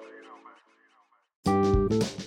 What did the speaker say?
you know, man.